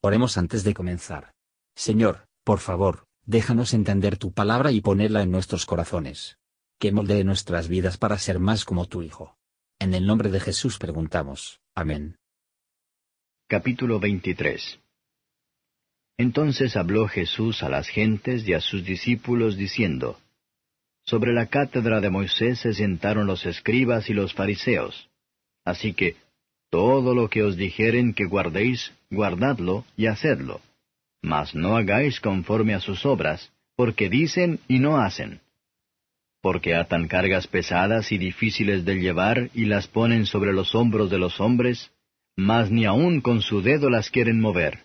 Oremos antes de comenzar. Señor, por favor, déjanos entender tu palabra y ponerla en nuestros corazones. Que moldee nuestras vidas para ser más como tu Hijo. En el nombre de Jesús preguntamos. Amén. Capítulo 23 Entonces habló Jesús a las gentes y a sus discípulos diciendo, Sobre la cátedra de Moisés se sentaron los escribas y los fariseos. Así que, todo lo que os dijeren que guardéis, guardadlo y hacedlo. Mas no hagáis conforme a sus obras, porque dicen y no hacen. Porque atan cargas pesadas y difíciles de llevar y las ponen sobre los hombros de los hombres, mas ni aun con su dedo las quieren mover.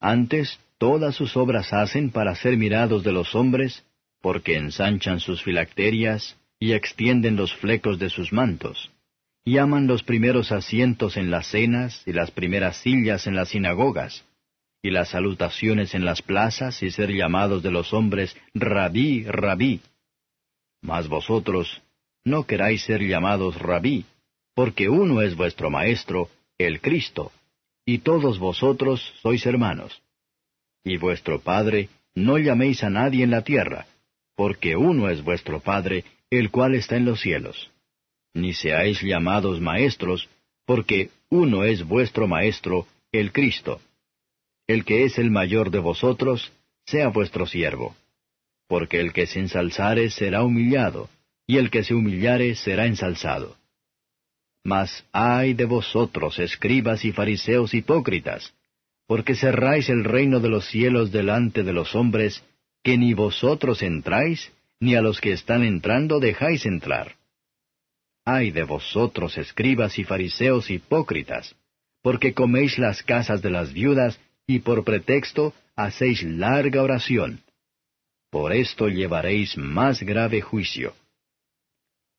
Antes todas sus obras hacen para ser mirados de los hombres, porque ensanchan sus filacterias y extienden los flecos de sus mantos y aman los primeros asientos en las cenas y las primeras sillas en las sinagogas, y las salutaciones en las plazas y ser llamados de los hombres rabí, rabí. Mas vosotros no queráis ser llamados rabí, porque uno es vuestro Maestro, el Cristo, y todos vosotros sois hermanos. Y vuestro Padre no llaméis a nadie en la tierra, porque uno es vuestro Padre, el cual está en los cielos ni seáis llamados maestros, porque uno es vuestro Maestro, el Cristo. El que es el mayor de vosotros, sea vuestro siervo. Porque el que se ensalzare será humillado, y el que se humillare será ensalzado. Mas ay de vosotros, escribas y fariseos hipócritas, porque cerráis el reino de los cielos delante de los hombres, que ni vosotros entráis, ni a los que están entrando dejáis entrar. Ay de vosotros, escribas y fariseos hipócritas, porque coméis las casas de las viudas y por pretexto hacéis larga oración. Por esto llevaréis más grave juicio.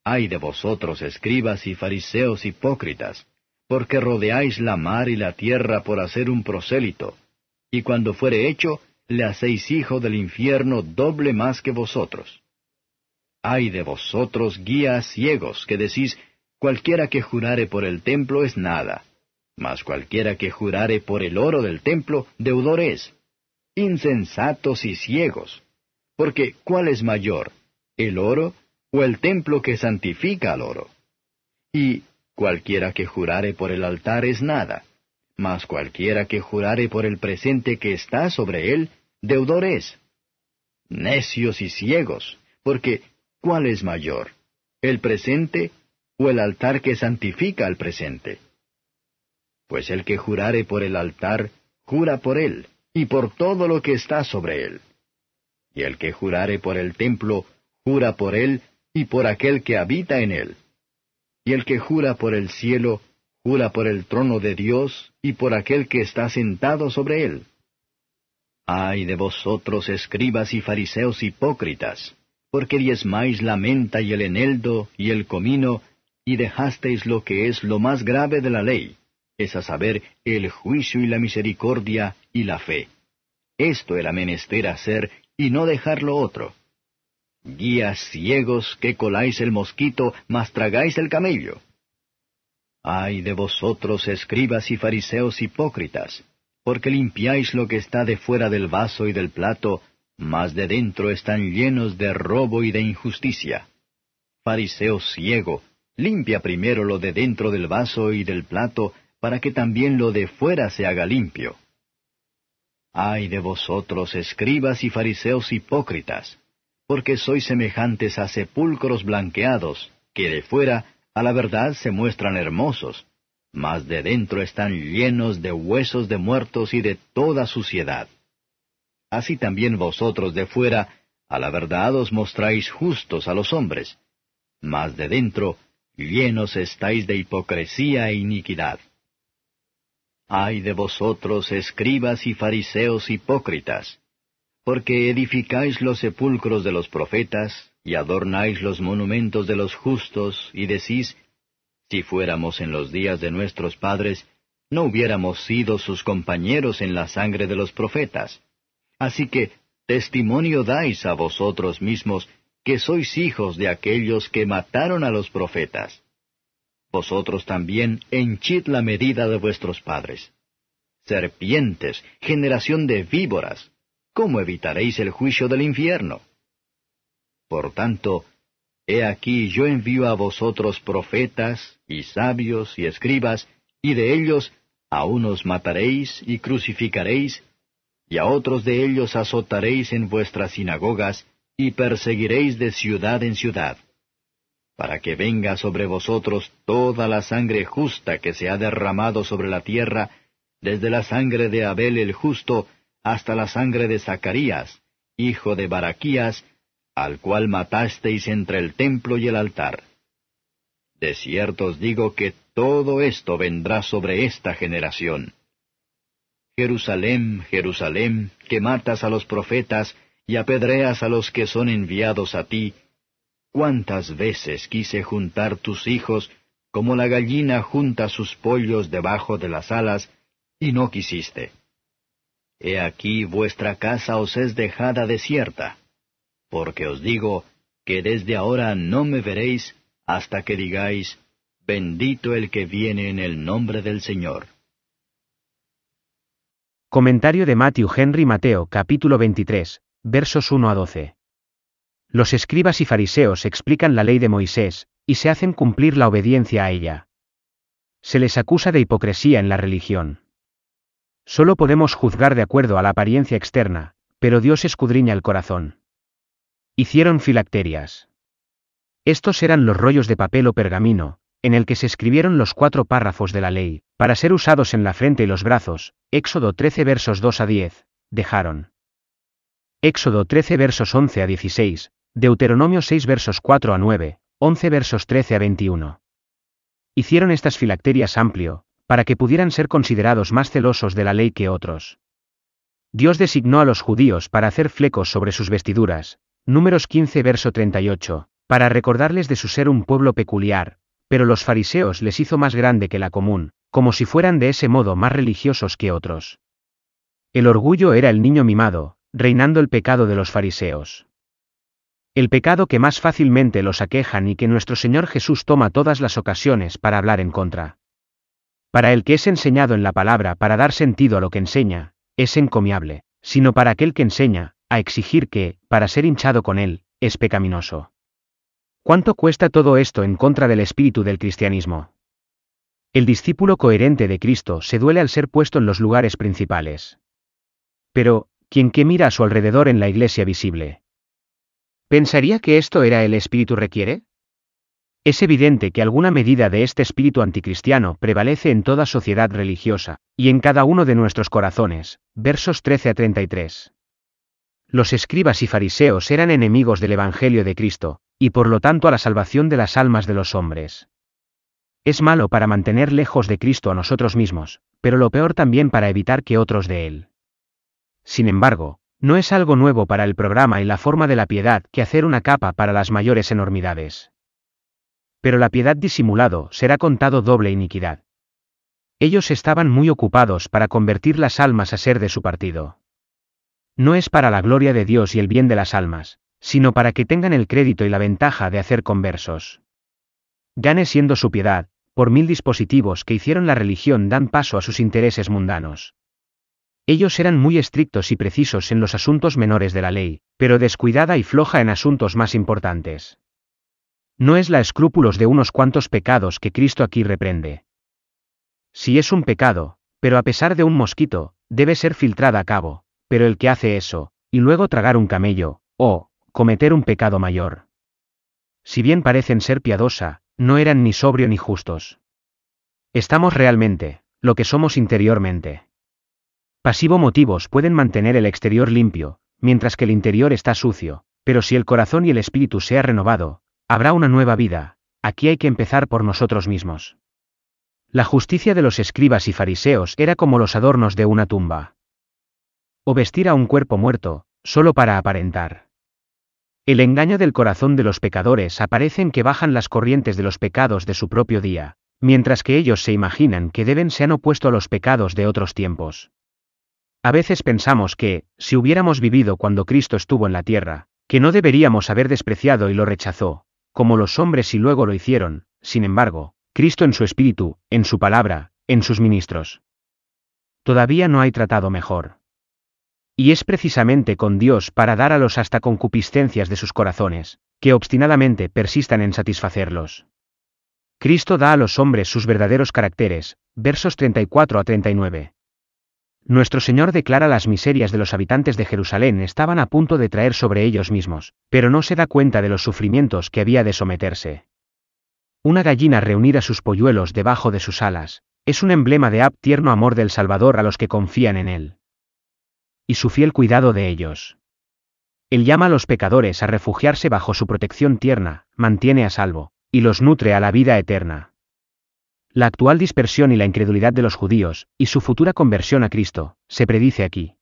Ay de vosotros, escribas y fariseos hipócritas, porque rodeáis la mar y la tierra por hacer un prosélito, y cuando fuere hecho, le hacéis hijo del infierno doble más que vosotros. Ay de vosotros, guías ciegos, que decís, cualquiera que jurare por el templo es nada, mas cualquiera que jurare por el oro del templo, deudor es. Insensatos y ciegos. Porque, ¿cuál es mayor, el oro o el templo que santifica al oro? Y cualquiera que jurare por el altar es nada, mas cualquiera que jurare por el presente que está sobre él, deudor es. Necios y ciegos, porque ¿Cuál es mayor? ¿El presente o el altar que santifica al presente? Pues el que jurare por el altar, jura por él, y por todo lo que está sobre él. Y el que jurare por el templo, jura por él, y por aquel que habita en él. Y el que jura por el cielo, jura por el trono de Dios, y por aquel que está sentado sobre él. Ay de vosotros, escribas y fariseos hipócritas, porque diezmáis la menta y el eneldo y el comino, y dejasteis lo que es lo más grave de la ley, es a saber, el juicio y la misericordia y la fe. Esto era menester hacer, y no dejar lo otro. Guías ciegos que coláis el mosquito, mas tragáis el camello. Ay de vosotros, escribas y fariseos hipócritas, porque limpiáis lo que está de fuera del vaso y del plato, mas de dentro están llenos de robo y de injusticia. Fariseo ciego, limpia primero lo de dentro del vaso y del plato, para que también lo de fuera se haga limpio. Ay de vosotros, escribas y fariseos hipócritas, porque sois semejantes a sepulcros blanqueados, que de fuera a la verdad se muestran hermosos, mas de dentro están llenos de huesos de muertos y de toda suciedad así también vosotros de fuera, a la verdad os mostráis justos a los hombres, mas de dentro llenos estáis de hipocresía e iniquidad. Ay de vosotros, escribas y fariseos hipócritas, porque edificáis los sepulcros de los profetas, y adornáis los monumentos de los justos, y decís, si fuéramos en los días de nuestros padres, no hubiéramos sido sus compañeros en la sangre de los profetas. Así que testimonio dais a vosotros mismos que sois hijos de aquellos que mataron a los profetas. Vosotros también henchid la medida de vuestros padres. Serpientes, generación de víboras, ¿cómo evitaréis el juicio del infierno? Por tanto, he aquí yo envío a vosotros profetas, y sabios, y escribas, y de ellos a unos mataréis y crucificaréis, y a otros de ellos azotaréis en vuestras sinagogas, y perseguiréis de ciudad en ciudad, para que venga sobre vosotros toda la sangre justa que se ha derramado sobre la tierra, desde la sangre de Abel el justo hasta la sangre de Zacarías, hijo de Baraquías, al cual matasteis entre el templo y el altar. De cierto os digo que todo esto vendrá sobre esta generación. Jerusalén, Jerusalén, que matas a los profetas y apedreas a los que son enviados a ti, cuántas veces quise juntar tus hijos como la gallina junta sus pollos debajo de las alas, y no quisiste. He aquí vuestra casa os es dejada desierta, porque os digo que desde ahora no me veréis hasta que digáis, Bendito el que viene en el nombre del Señor. Comentario de Matthew Henry Mateo capítulo 23, versos 1 a 12. Los escribas y fariseos explican la ley de Moisés, y se hacen cumplir la obediencia a ella. Se les acusa de hipocresía en la religión. Solo podemos juzgar de acuerdo a la apariencia externa, pero Dios escudriña el corazón. Hicieron filacterias. Estos eran los rollos de papel o pergamino, en el que se escribieron los cuatro párrafos de la ley, para ser usados en la frente y los brazos, Éxodo 13 versos 2 a 10, dejaron. Éxodo 13 versos 11 a 16, Deuteronomio 6 versos 4 a 9, 11 versos 13 a 21. Hicieron estas filacterias amplio, para que pudieran ser considerados más celosos de la ley que otros. Dios designó a los judíos para hacer flecos sobre sus vestiduras, números 15 verso 38, para recordarles de su ser un pueblo peculiar, pero los fariseos les hizo más grande que la común, como si fueran de ese modo más religiosos que otros. El orgullo era el niño mimado, reinando el pecado de los fariseos. El pecado que más fácilmente los aquejan y que nuestro Señor Jesús toma todas las ocasiones para hablar en contra. Para el que es enseñado en la palabra para dar sentido a lo que enseña, es encomiable, sino para aquel que enseña, a exigir que, para ser hinchado con él, es pecaminoso. ¿Cuánto cuesta todo esto en contra del espíritu del cristianismo? El discípulo coherente de Cristo se duele al ser puesto en los lugares principales. Pero, ¿quién que mira a su alrededor en la iglesia visible? ¿Pensaría que esto era el espíritu requiere? Es evidente que alguna medida de este espíritu anticristiano prevalece en toda sociedad religiosa, y en cada uno de nuestros corazones. Versos 13 a 33. Los escribas y fariseos eran enemigos del Evangelio de Cristo, y por lo tanto a la salvación de las almas de los hombres. Es malo para mantener lejos de Cristo a nosotros mismos, pero lo peor también para evitar que otros de Él. Sin embargo, no es algo nuevo para el programa y la forma de la piedad que hacer una capa para las mayores enormidades. Pero la piedad disimulado será contado doble iniquidad. Ellos estaban muy ocupados para convertir las almas a ser de su partido. No es para la gloria de Dios y el bien de las almas, sino para que tengan el crédito y la ventaja de hacer conversos. Gane siendo su piedad, por mil dispositivos que hicieron la religión dan paso a sus intereses mundanos. Ellos eran muy estrictos y precisos en los asuntos menores de la ley, pero descuidada y floja en asuntos más importantes. No es la escrúpulos de unos cuantos pecados que Cristo aquí reprende. Si es un pecado, pero a pesar de un mosquito, debe ser filtrada a cabo, pero el que hace eso, y luego tragar un camello, o, cometer un pecado mayor. Si bien parecen ser piadosa, no eran ni sobrio ni justos. Estamos realmente, lo que somos interiormente. Pasivo motivos pueden mantener el exterior limpio, mientras que el interior está sucio, pero si el corazón y el espíritu se ha renovado, habrá una nueva vida, aquí hay que empezar por nosotros mismos. La justicia de los escribas y fariseos era como los adornos de una tumba. O vestir a un cuerpo muerto, solo para aparentar. El engaño del corazón de los pecadores aparece en que bajan las corrientes de los pecados de su propio día, mientras que ellos se imaginan que deben se han opuesto a los pecados de otros tiempos. A veces pensamos que, si hubiéramos vivido cuando Cristo estuvo en la tierra, que no deberíamos haber despreciado y lo rechazó, como los hombres y luego lo hicieron, sin embargo, Cristo en su espíritu, en su palabra, en sus ministros. todavía no hay tratado mejor. Y es precisamente con Dios para dar a los hasta concupiscencias de sus corazones, que obstinadamente persistan en satisfacerlos. Cristo da a los hombres sus verdaderos caracteres, versos 34 a 39. Nuestro Señor declara las miserias de los habitantes de Jerusalén estaban a punto de traer sobre ellos mismos, pero no se da cuenta de los sufrimientos que había de someterse. Una gallina reunir a sus polluelos debajo de sus alas, es un emblema de ab tierno amor del Salvador a los que confían en él. Y su fiel cuidado de ellos. Él llama a los pecadores a refugiarse bajo su protección tierna, mantiene a salvo, y los nutre a la vida eterna. La actual dispersión y la incredulidad de los judíos, y su futura conversión a Cristo, se predice aquí.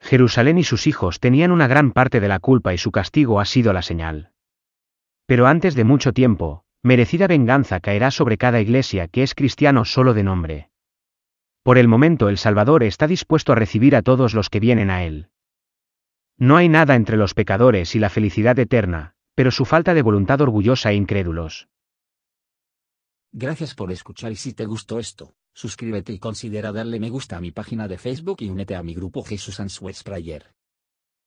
Jerusalén y sus hijos tenían una gran parte de la culpa y su castigo ha sido la señal. Pero antes de mucho tiempo, merecida venganza caerá sobre cada iglesia que es cristiano solo de nombre. Por el momento el Salvador está dispuesto a recibir a todos los que vienen a Él. No hay nada entre los pecadores y la felicidad eterna, pero su falta de voluntad orgullosa e incrédulos. Gracias por escuchar y si te gustó esto, suscríbete y considera darle me gusta a mi página de Facebook y únete a mi grupo Jesús Answers Prayer.